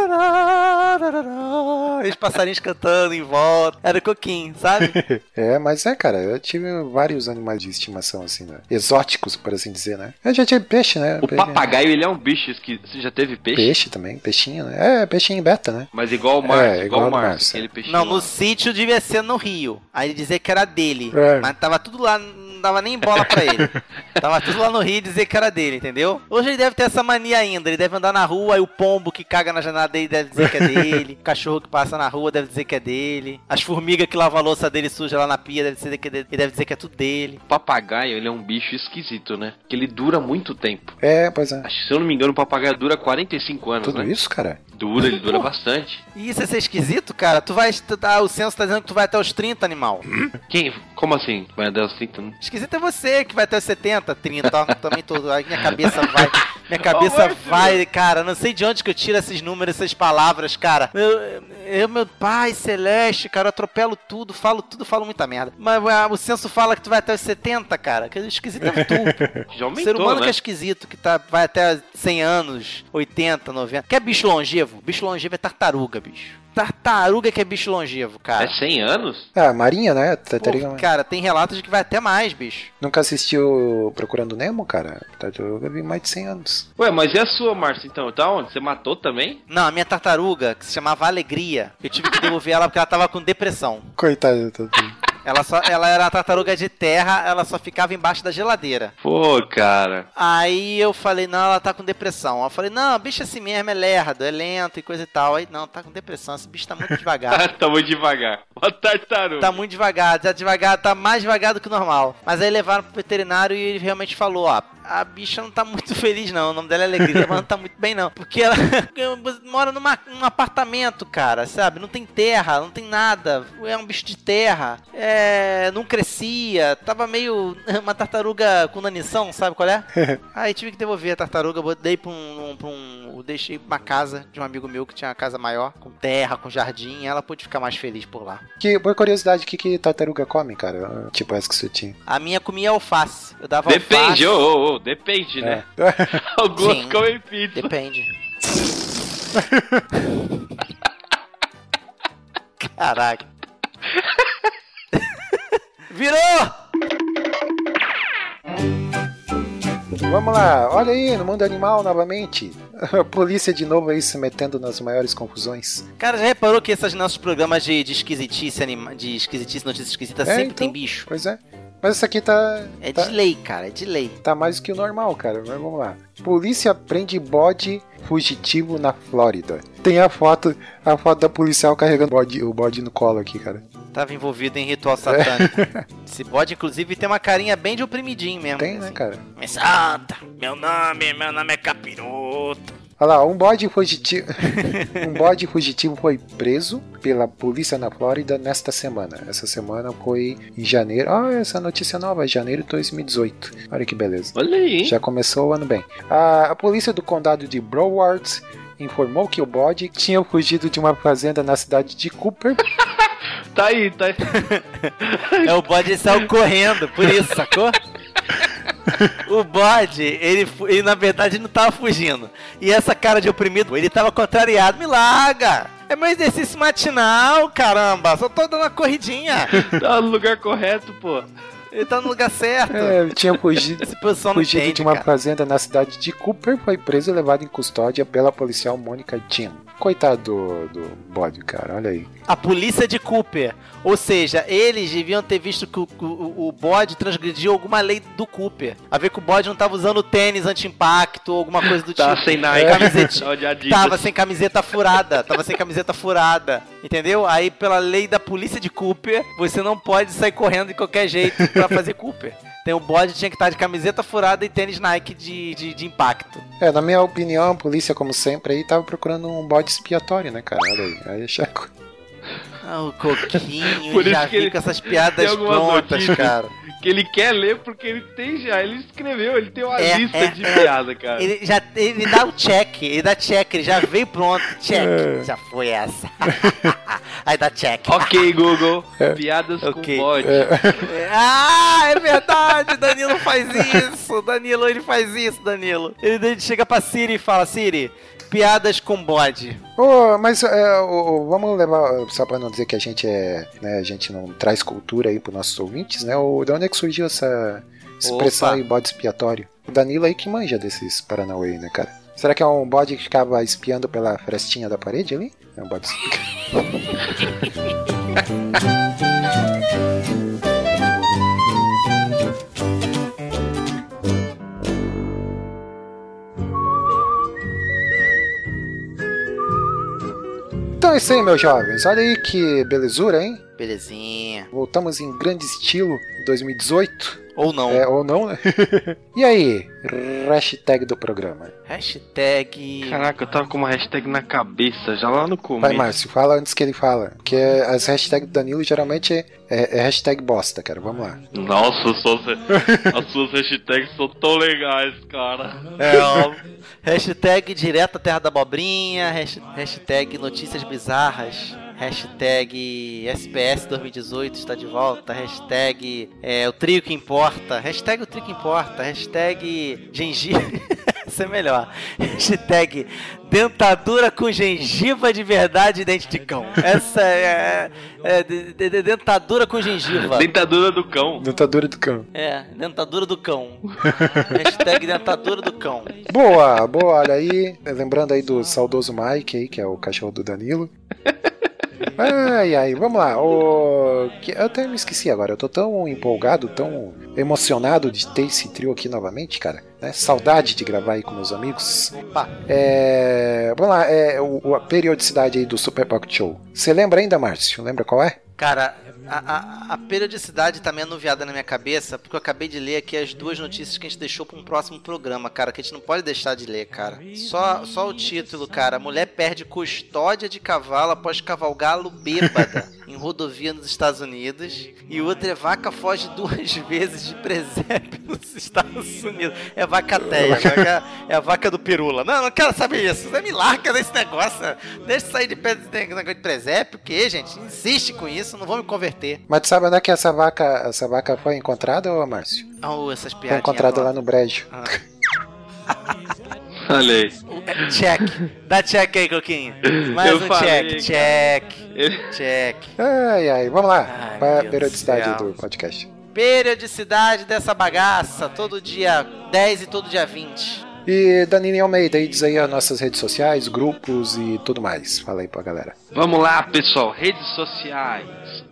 Speaker 3: Os passarinhos cantando em volta. Era o Coquinho, sabe?
Speaker 1: É, mas é, cara, eu tive vários animais de estimação, assim, né? Exóticos, por assim dizer, né? Eu já tive peixe, né?
Speaker 2: O
Speaker 1: Peixe-
Speaker 2: papagaio, ele é um bicho que Você já teve peixe?
Speaker 1: Peixe também, peixinho, né? É, peixinho beta, né?
Speaker 2: Mas igual o Márcio,
Speaker 1: É,
Speaker 2: igual,
Speaker 1: igual
Speaker 2: o Márcio,
Speaker 3: Não, no sítio devia ser no Rio. Aí ele dizia que era dele.
Speaker 1: É.
Speaker 3: Mas tava tudo lá, não dava nem bola pra ele. [laughs] tava tudo lá no Rio e dizer que era dele, entendeu? Hoje ele deve ter essa mania ainda. Ele deve andar na rua e o pombo que caga na janela dele deve dizer que é dele. [laughs] O cachorro que passa na rua deve dizer que é dele. As formigas que lavam a louça dele suja lá na pia deve dizer que, é dele. ele deve dizer que é tudo dele.
Speaker 2: O papagaio, ele é um bicho esquisito, né? Que ele dura muito tempo.
Speaker 1: É, pois é.
Speaker 2: Acho que, se eu não me engano, o papagaio dura 45 anos,
Speaker 1: Tudo
Speaker 2: né?
Speaker 1: isso, cara?
Speaker 2: Dura, ele dura [laughs] bastante.
Speaker 3: E isso é ser esquisito, cara? Tu vai. tu tá- o censo tá dizendo que tu vai até os 30, animal.
Speaker 2: Quem? Como assim? Vai dar os 30? né?
Speaker 3: Esquisito é você que vai até os 70, 30, ó, [laughs] também todo. Aí minha cabeça vai. Minha cabeça vai, cara. Não sei de onde que eu tiro esses números, essas palavras, cara. Eu, eu, meu pai celeste, cara, eu atropelo tudo, falo tudo, falo muita merda. Mas ah, o censo fala que tu vai até os 70, cara. Que esquisito é tu. [laughs]
Speaker 2: Já
Speaker 3: O
Speaker 2: aumentou,
Speaker 3: ser humano
Speaker 2: né?
Speaker 3: que é esquisito, que tá, vai até 100 anos, 80, 90. Quer bicho longevo? Bicho longevo é tartaruga, bicho. Tartaruga que é bicho longevo, cara.
Speaker 2: É 100 anos?
Speaker 1: Ah, Marinha, né?
Speaker 3: Pô,
Speaker 1: Tartaruga.
Speaker 3: cara, tem relatos de que vai até mais, bicho.
Speaker 1: Nunca assistiu Procurando Nemo, cara? Tartaruga vive mais de 100 anos.
Speaker 2: Ué, mas e a sua, Márcio, então? Tá onde? Você matou também?
Speaker 3: Não, a minha tartaruga, que se chamava Alegria, eu tive que devolver ela porque ela tava com depressão.
Speaker 1: Coitado da tartaruga.
Speaker 3: Ela, só, ela era uma tartaruga de terra, ela só ficava embaixo da geladeira.
Speaker 2: Pô, cara.
Speaker 3: Aí eu falei, não, ela tá com depressão. Eu falei, não, bicho é assim mesmo, é lerdo, é lento e coisa e tal. Aí, não, tá com depressão, esse bicho tá muito devagar. [laughs]
Speaker 2: tá muito devagar. Uma tartaruga.
Speaker 3: Tá muito devagar, tá devagar, tá mais devagar do que o normal. Mas aí levaram pro veterinário e ele realmente falou, ó, a bicha não tá muito [laughs] feliz não, o nome dela é Alegria, mas não tá muito bem não. Porque ela [laughs] mora numa, num apartamento, cara, sabe? Não tem terra, não tem nada, é um bicho de terra, é, não crescia, tava meio [laughs] uma tartaruga com nanição, sabe qual é? Aí tive que devolver a tartaruga, dei pra um, pra um eu deixei uma casa de um amigo meu que tinha uma casa maior, com terra, com jardim, e ela pôde ficar mais feliz por lá.
Speaker 1: Que, por curiosidade, o que, que tartaruga come, cara? Tipo essa que você tinha.
Speaker 3: A minha comia alface. Eu dava
Speaker 2: Depende,
Speaker 3: alface.
Speaker 2: ô, ô, ô, depende, né?
Speaker 1: É. [laughs]
Speaker 2: Alguns
Speaker 3: Sim.
Speaker 2: comem pizza.
Speaker 3: Depende. [laughs] Caraca. [laughs] Virou!
Speaker 1: Vamos lá, olha aí, no mundo animal novamente. [laughs] A polícia de novo aí se metendo nas maiores confusões.
Speaker 3: Cara, já reparou que esses nossos programas de, de esquisitice, anima, de esquisitice, notícias esquisitas,
Speaker 1: É,
Speaker 3: sempre
Speaker 1: então.
Speaker 3: tem bicho?
Speaker 1: Pois é. Mas essa aqui tá.
Speaker 3: É
Speaker 1: tá,
Speaker 3: de lei, cara, é de lei.
Speaker 1: tá mais do que o normal, cara. Mas vamos lá. Polícia prende bode fugitivo na Flórida. Tem a foto, a foto da policial carregando o bode, o bode no colo aqui, cara.
Speaker 3: Tava envolvido em ritual satânico. [laughs] Esse bode, inclusive, tem uma carinha bem de oprimidinho mesmo.
Speaker 1: Tem, né,
Speaker 3: assim.
Speaker 1: cara?
Speaker 3: Me santa, meu nome, meu nome é Capiroto.
Speaker 1: Olha lá, um bode fugitivo. [laughs] um bode fugitivo foi preso pela polícia na Flórida nesta semana. Essa semana foi em janeiro. Ah, essa notícia nova, janeiro de 2018. Olha que beleza.
Speaker 2: Olha aí?
Speaker 1: Já começou o ano bem. A, a polícia do condado de Broward informou que o bode tinha fugido de uma fazenda na cidade de Cooper. [laughs]
Speaker 2: Tá aí, tá aí. [laughs]
Speaker 3: É o bode saiu correndo, por isso, sacou? [laughs] O bode, ele, ele na verdade não tava fugindo. E essa cara de oprimido, ele tava contrariado. Me larga! É meu exercício matinal, caramba! Só tô dando uma corridinha.
Speaker 2: Tá no lugar correto, pô.
Speaker 3: Ele tá no lugar certo.
Speaker 1: É, tinha fugido,
Speaker 3: Esse pessoal não
Speaker 1: fugido
Speaker 3: entende,
Speaker 1: de uma
Speaker 3: cara.
Speaker 1: fazenda na cidade de Cooper, foi preso e levado em custódia pela policial Mônica Tim. Coitado do, do bode, cara, olha aí.
Speaker 3: A polícia de Cooper. Ou seja, eles deviam ter visto que o, o, o bode transgrediu alguma lei do Cooper. A ver que o bode não tava usando tênis anti-impacto ou alguma coisa do [laughs]
Speaker 2: Tá
Speaker 3: tipo.
Speaker 2: sem Nike.
Speaker 3: Camiseta-. [laughs]
Speaker 2: Tava
Speaker 3: sem camiseta furada, tava sem camiseta furada, entendeu? Aí, pela lei da polícia de Cooper, você não pode sair correndo de qualquer jeito pra fazer Cooper. Tem o bode tinha que estar de camiseta furada e tênis Nike de, de, de impacto.
Speaker 1: É, na minha opinião, a polícia, como sempre, aí tava procurando um bode expiatório, né, cara? Olha aí. Aí achei co-
Speaker 3: Ah, o Coquinho
Speaker 2: Por
Speaker 3: já
Speaker 2: isso que ele
Speaker 3: fica com essas piadas prontas, cara.
Speaker 2: Que ele quer ler porque ele tem já. Ele escreveu, ele tem uma
Speaker 3: É,
Speaker 2: lista
Speaker 3: é,
Speaker 2: de
Speaker 3: é.
Speaker 2: piada, cara.
Speaker 3: Ele já ele dá o check, ele dá check, ele já veio pronto, check.
Speaker 1: É.
Speaker 3: Já foi essa. [laughs] Aí dá check.
Speaker 2: Ok, Google. Piadas
Speaker 3: Ok.
Speaker 2: com bode.
Speaker 3: É, [laughs] Ah, é verdade, Danilo faz isso. Danilo, ele faz isso, Danilo. Ele, ele chega pra Siri e fala, Siri, piadas com bode.
Speaker 1: Ô, mas é, ô, vamos levar, só pra não dizer que a gente é, né, a gente não traz cultura aí pros nossos ouvintes, né? O, de onde é que surgiu essa expressão
Speaker 3: Opa.
Speaker 1: aí, bode expiatório? O Danilo aí que manja desses Paranauê, né, cara? Será que é um bode que ficava espiando pela frestinha da parede ali? É um bode [laughs] Então é isso aí, meus jovens. Olha aí que belezura, hein?
Speaker 3: Belezinha.
Speaker 1: Voltamos em grande estilo em 2018.
Speaker 3: Ou não.
Speaker 1: É, ou não, né? [laughs] e aí? Hashtag do programa.
Speaker 3: Hashtag...
Speaker 2: Caraca, eu tava com uma hashtag na cabeça já lá no
Speaker 1: Vai,
Speaker 2: começo.
Speaker 1: Márcio, fala antes que ele fala. Porque as hashtags do Danilo geralmente é, é hashtag bosta, cara. Vamos lá.
Speaker 2: Nossa, suas, [laughs] as suas hashtags são tão legais, cara.
Speaker 3: É, ó, hashtag direto à terra da abobrinha, hash- hashtag notícias bizarras, hashtag SPS 2018 está de volta, hashtag é, o trio que importa, hashtag o trio que importa, hashtag gengiva, [laughs] isso é melhor, hashtag dentadura com gengiva de verdade e dente de cão. Essa é, é, de- de- de- dentadura com gengiva.
Speaker 2: Dentadura do cão.
Speaker 1: Dentadura do cão.
Speaker 3: É, dentadura do cão. hashtag dentadura do cão.
Speaker 1: Boa, boa, olha aí. Lembrando aí do saudoso Mike aí, que é o cachorro do Danilo. [laughs] Ai, ai, vamos lá. O... Eu até me esqueci agora. Eu tô tão empolgado, tão emocionado de ter esse trio aqui novamente, cara. né? Saudade de gravar aí com meus amigos. É... Vamos lá, é a periodicidade aí do Super Pocket Show. Você lembra ainda, Márcio? Lembra qual é?
Speaker 3: Cara, a, a, a periodicidade tá meio anuviada na minha cabeça, porque eu acabei de ler aqui as duas notícias que a gente deixou pra um próximo programa, cara, que a gente não pode deixar de ler, cara. Só, só o título, cara. Mulher perde custódia de cavalo após cavalgá-lo bêbada em rodovia nos Estados Unidos. E outra é vaca foge duas vezes de presépio nos Estados Unidos. É vacateia, vaca- é a vaca do pirula. Não, não quero saber isso. Você me larga desse negócio. Deixa eu sair de, de presépio, o quê, gente? Insiste com isso, não vou me converter.
Speaker 1: Mas tu sabe onde é que essa vaca, essa vaca foi encontrada, ô Márcio?
Speaker 3: Oh, essas
Speaker 1: Foi
Speaker 3: piadinhas.
Speaker 1: encontrada lá no brejo. [laughs]
Speaker 2: Olha aí.
Speaker 3: É, Check. Dá check aí, Coquinho. Mais
Speaker 2: Eu
Speaker 3: um
Speaker 2: falei,
Speaker 3: check. Check. Check.
Speaker 1: Ai, ai, vamos lá.
Speaker 3: Ai,
Speaker 1: Qual é a
Speaker 3: Deus
Speaker 1: periodicidade
Speaker 3: do céu.
Speaker 1: do podcast?
Speaker 3: Periodicidade dessa bagaça. Todo dia 10 e todo dia 20.
Speaker 1: E Danilo Almeida, aí diz aí as nossas redes sociais, grupos e tudo mais. Fala aí pra galera.
Speaker 2: Vamos lá, pessoal. Redes sociais.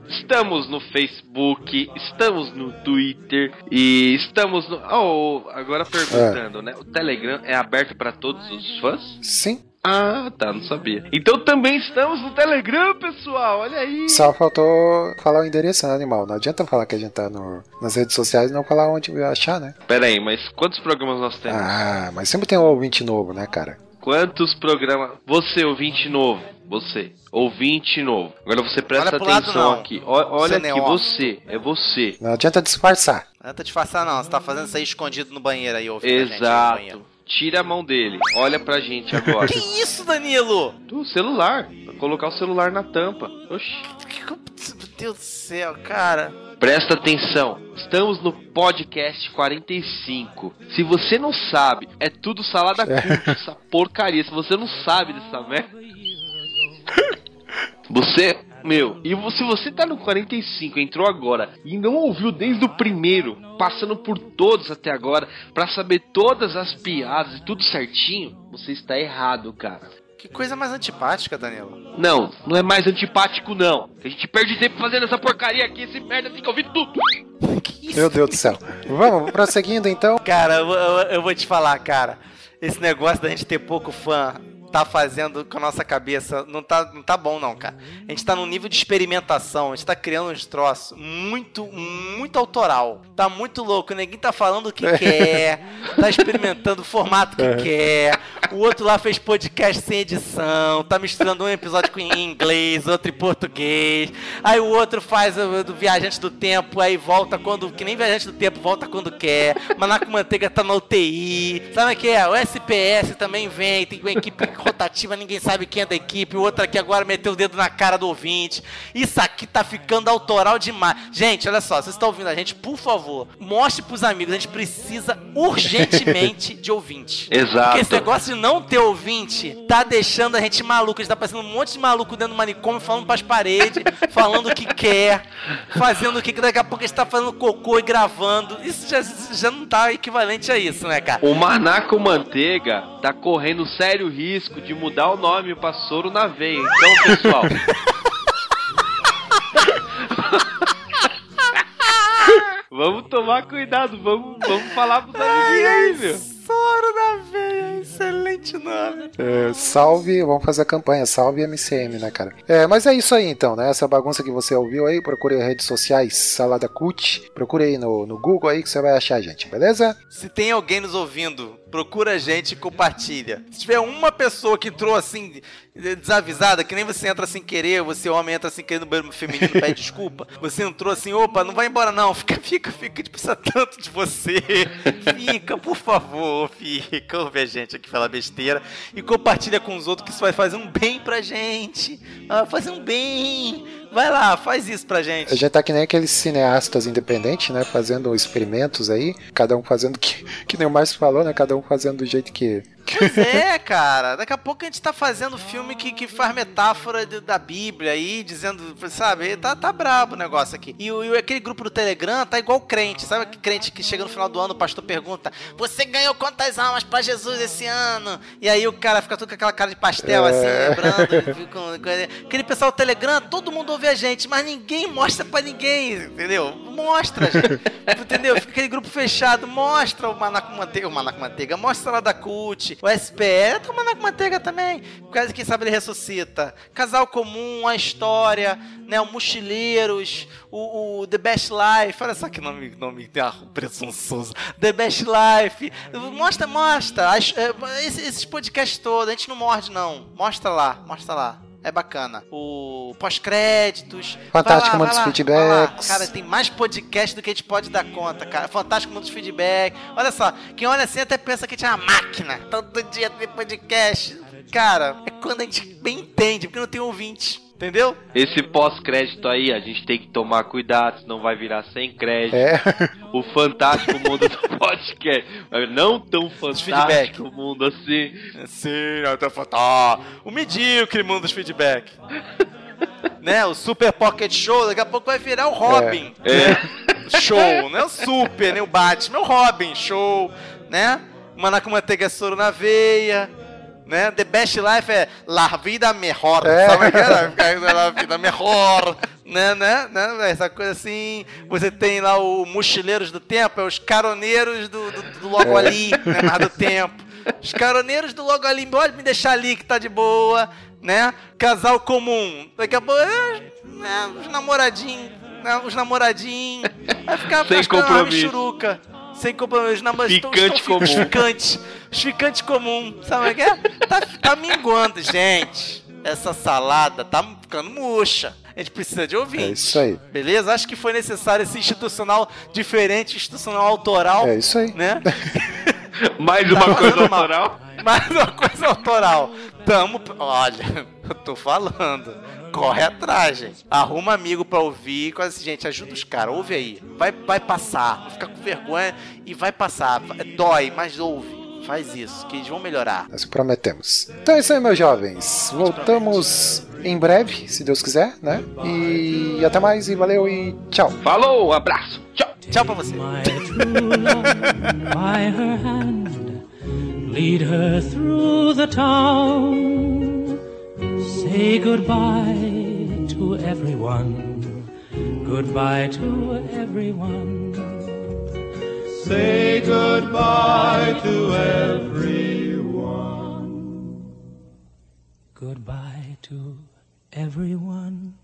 Speaker 2: Estamos no Facebook, estamos no Twitter e estamos no. Oh, agora perguntando, né? O Telegram é aberto para todos os fãs?
Speaker 1: Sim,
Speaker 2: Ah, tá, não sabia. Então também estamos no Telegram, pessoal. Olha aí.
Speaker 1: só faltou falar o endereço, né, animal? Não adianta falar que a gente tá no, nas redes sociais e não falar onde achar, né?
Speaker 2: Pera aí, mas quantos programas nós temos?
Speaker 1: Ah, mas sempre tem um ouvinte novo, né, cara?
Speaker 2: Quantos programas? Você, ouvinte novo. Você, ouvinte novo. Agora você presta
Speaker 3: lado,
Speaker 2: atenção
Speaker 3: não.
Speaker 2: aqui. Ó- olha
Speaker 3: Você
Speaker 2: aqui, você. É você.
Speaker 1: Não adianta disfarçar.
Speaker 3: Não tenta disfarçar, não. Você tá fazendo isso aí escondido no banheiro aí, ouvindo a gente aí no banheiro.
Speaker 2: Exato. Tira a mão dele. Olha pra gente agora. [laughs]
Speaker 3: Que isso, Danilo?
Speaker 2: Do celular. Colocar o celular na tampa. Oxi.
Speaker 3: Meu Deus do céu, cara.
Speaker 2: Presta atenção. Estamos no podcast 45. Se você não sabe, é tudo salada curta, [laughs] essa porcaria. Se você não sabe dessa merda. Você Meu, e se você tá no 45, entrou agora e não ouviu desde o primeiro, passando por todos até agora, pra saber todas as piadas e tudo certinho, você está errado, cara.
Speaker 3: Que coisa mais antipática, Danilo.
Speaker 2: Não, não é mais antipático, não. A gente perde tempo fazendo essa porcaria aqui, esse merda tem que ouvir tudo.
Speaker 3: Que isso?
Speaker 1: Meu Deus do céu. Vamos, prosseguindo então.
Speaker 3: Cara, eu, eu- eu vou te falar, cara. Esse negócio da gente ter pouco fã tá fazendo com a nossa cabeça. Não tá, não tá bom, não, cara. A gente tá num nível de experimentação. A gente tá criando uns troços muito, muito autoral. Tá muito louco. Ninguém tá falando o que quer. Tá experimentando o formato que quer. O outro lá fez podcast sem edição. Tá misturando um episódio com em inglês, outro em português. Aí o outro faz o do Viajante do Tempo. Aí volta quando. Que nem Viajante do Tempo, volta quando quer. Manaco Manteiga tá na UTI. Sabe o que é? O SPS também vem. Tem uma equipe rotativa, ninguém sabe quem é da equipe. O outro aqui agora meteu o dedo na cara do ouvinte. Isso aqui tá ficando autoral demais. Gente, olha só, vocês estão ouvindo a gente, por favor, mostre pros amigos. A gente precisa urgentemente de ouvinte.
Speaker 2: Exato.
Speaker 3: Porque esse negócio de não ter ouvinte tá deixando a gente maluco. A gente tá parecendo um monte de maluco dentro do manicômio, falando pras paredes, falando o que quer, fazendo o que daqui a pouco a gente tá fazendo cocô e gravando. Isso já, já não tá equivalente a isso, né, cara?
Speaker 2: O Manaco Manteiga tá correndo sério risco de mudar o nome pra Soro na veia. Então, pessoal. [laughs] vamos tomar cuidado, vamos, vamos falar pros amiguinhos aí, meu.
Speaker 3: Soro na veia, excelente nome.
Speaker 1: É, salve, vamos fazer a campanha, salve MCM, né, cara? É, mas é isso aí então, né? Essa bagunça que você ouviu aí, procure as redes sociais Salada Cut, procure aí no, no Google aí que você vai achar a gente, beleza?
Speaker 3: Se tem alguém nos ouvindo, procura a gente e compartilha. Se tiver uma pessoa que entrou assim, desavisada, que nem você entra sem querer, você homem entra sem querer no banheiro feminino pede desculpa, você entrou assim, opa, não vai embora não, fica, fica, fica, a gente precisa tanto de você. Fica, por favor, fica. Ouve a gente aqui falar besteira e compartilha com os outros que isso vai fazer um bem pra gente. Vai fazer um bem. Vai lá, faz isso pra gente.
Speaker 1: A gente tá que nem aqueles cineastas independentes, né? Fazendo experimentos aí, cada um fazendo que, que nem o Márcio falou, né? Cada um fazendo do jeito que.
Speaker 3: Pois [laughs] é, cara. Daqui a pouco a gente tá fazendo filme que, que faz metáfora de- da Bíblia aí, dizendo, sabe? Tá, tá brabo o negócio aqui. E, e aquele grupo do Telegram tá igual crente. Sabe aquele crente que chega no final do ano, o pastor pergunta: Você ganhou quantas almas pra Jesus esse ano? E aí o cara fica todo com aquela cara de pastel, assim, lembrando. [laughs] com- com- Aquele pessoal do Telegram, todo mundo ouve a gente, mas ninguém mostra pra ninguém, entendeu? Mostra, gente. [laughs] entendeu? Fica aquele grupo fechado, mostra o Manaco Manteiga, o Manaco Manteiga, mostra lá da CUT, o SPE, tá o Manaco Manteiga também. Quase quem sabe ele ressuscita. Casal Comum, a história, né? O Mochileiros, o, o The Best Life, olha só que nome, nome ah, presunçoso. The Best Life. Mostra, mostra. As- é, esses podcasts todos, a gente não morde, não. Mostra lá, mostra lá. É bacana. O pós-créditos.
Speaker 1: Fantástico
Speaker 3: lá.
Speaker 1: Feedbacks.
Speaker 3: Cara, tem mais podcast do que a gente pode dar conta, cara. Fantástico Mundo dos Feedback. Olha só, quem olha assim até pensa que a gente é uma máquina. Todo dia tem podcast. Cara, é quando a gente bem entende, porque não tem ouvinte. Entendeu?
Speaker 2: Esse pós-crédito aí, a gente tem que tomar cuidado, senão vai virar sem crédito.
Speaker 1: É.
Speaker 2: O fantástico mundo do podcast. Não tão fantástico mundo assim.
Speaker 3: Sim, até fantástico. O medíocre mundo dos feedback. [laughs] né? O Super Pocket Show, daqui a pouco vai virar o Robin.
Speaker 2: É. [laughs]
Speaker 3: Show, não é o Super, nem o Batman, é o Robin, show, né? Manaco Manteiga é soro na veia, né? The Best Life é La Vida Mejor,
Speaker 1: É.
Speaker 3: sabe o que é? La Vida Mejor, né, né, né? Essa coisa assim. Você tem lá o Mochileiros do Tempo, é os caroneiros do, do, do logo ali, né? Do tempo. Os caroneiros do logo ali, pode me deixar ali que tá de boa, né? Casal comum. Daqui a pouco, é, né, os namoradinhos, né, os namoradinhos. Vai ficar
Speaker 2: Sem compromisso.
Speaker 3: michuruca. Sem compromisso. Os namorados estão- estão-
Speaker 2: comum.
Speaker 3: ficantes. Os ficantes comum. Sabe o que é? Tá, tá minguando, gente. Essa salada tá ficando murcha. A gente precisa de ouvinte.
Speaker 1: É isso aí.
Speaker 3: Beleza? Acho que foi necessário esse institucional diferente, institucional autoral,
Speaker 1: É isso aí.
Speaker 3: né? [laughs]
Speaker 2: Mais
Speaker 3: Tá
Speaker 2: uma coisa
Speaker 3: fazendo mal.
Speaker 2: autoral.
Speaker 3: Mais uma coisa autoral. Tamo. Olha, [laughs] eu tô falando. Corre atrás, gente. Arruma amigo pra ouvir. Quase assim, gente, ajuda os caras. Ouve aí. Vai, vai passar. Não fica com vergonha e vai passar. Dói, mas ouve. Faz isso, que eles vão melhorar.
Speaker 1: Nós prometemos. Então é isso aí, meus jovens. Voltamos em breve, se Deus quiser, né? E até mais, e valeu e tchau.
Speaker 2: Falou, abraço, tchau.
Speaker 3: Tchau pra você.
Speaker 4: Lead her through the town. Say goodbye to everyone, goodbye to everyone.
Speaker 5: Say goodbye to everyone.
Speaker 4: Goodbye to everyone.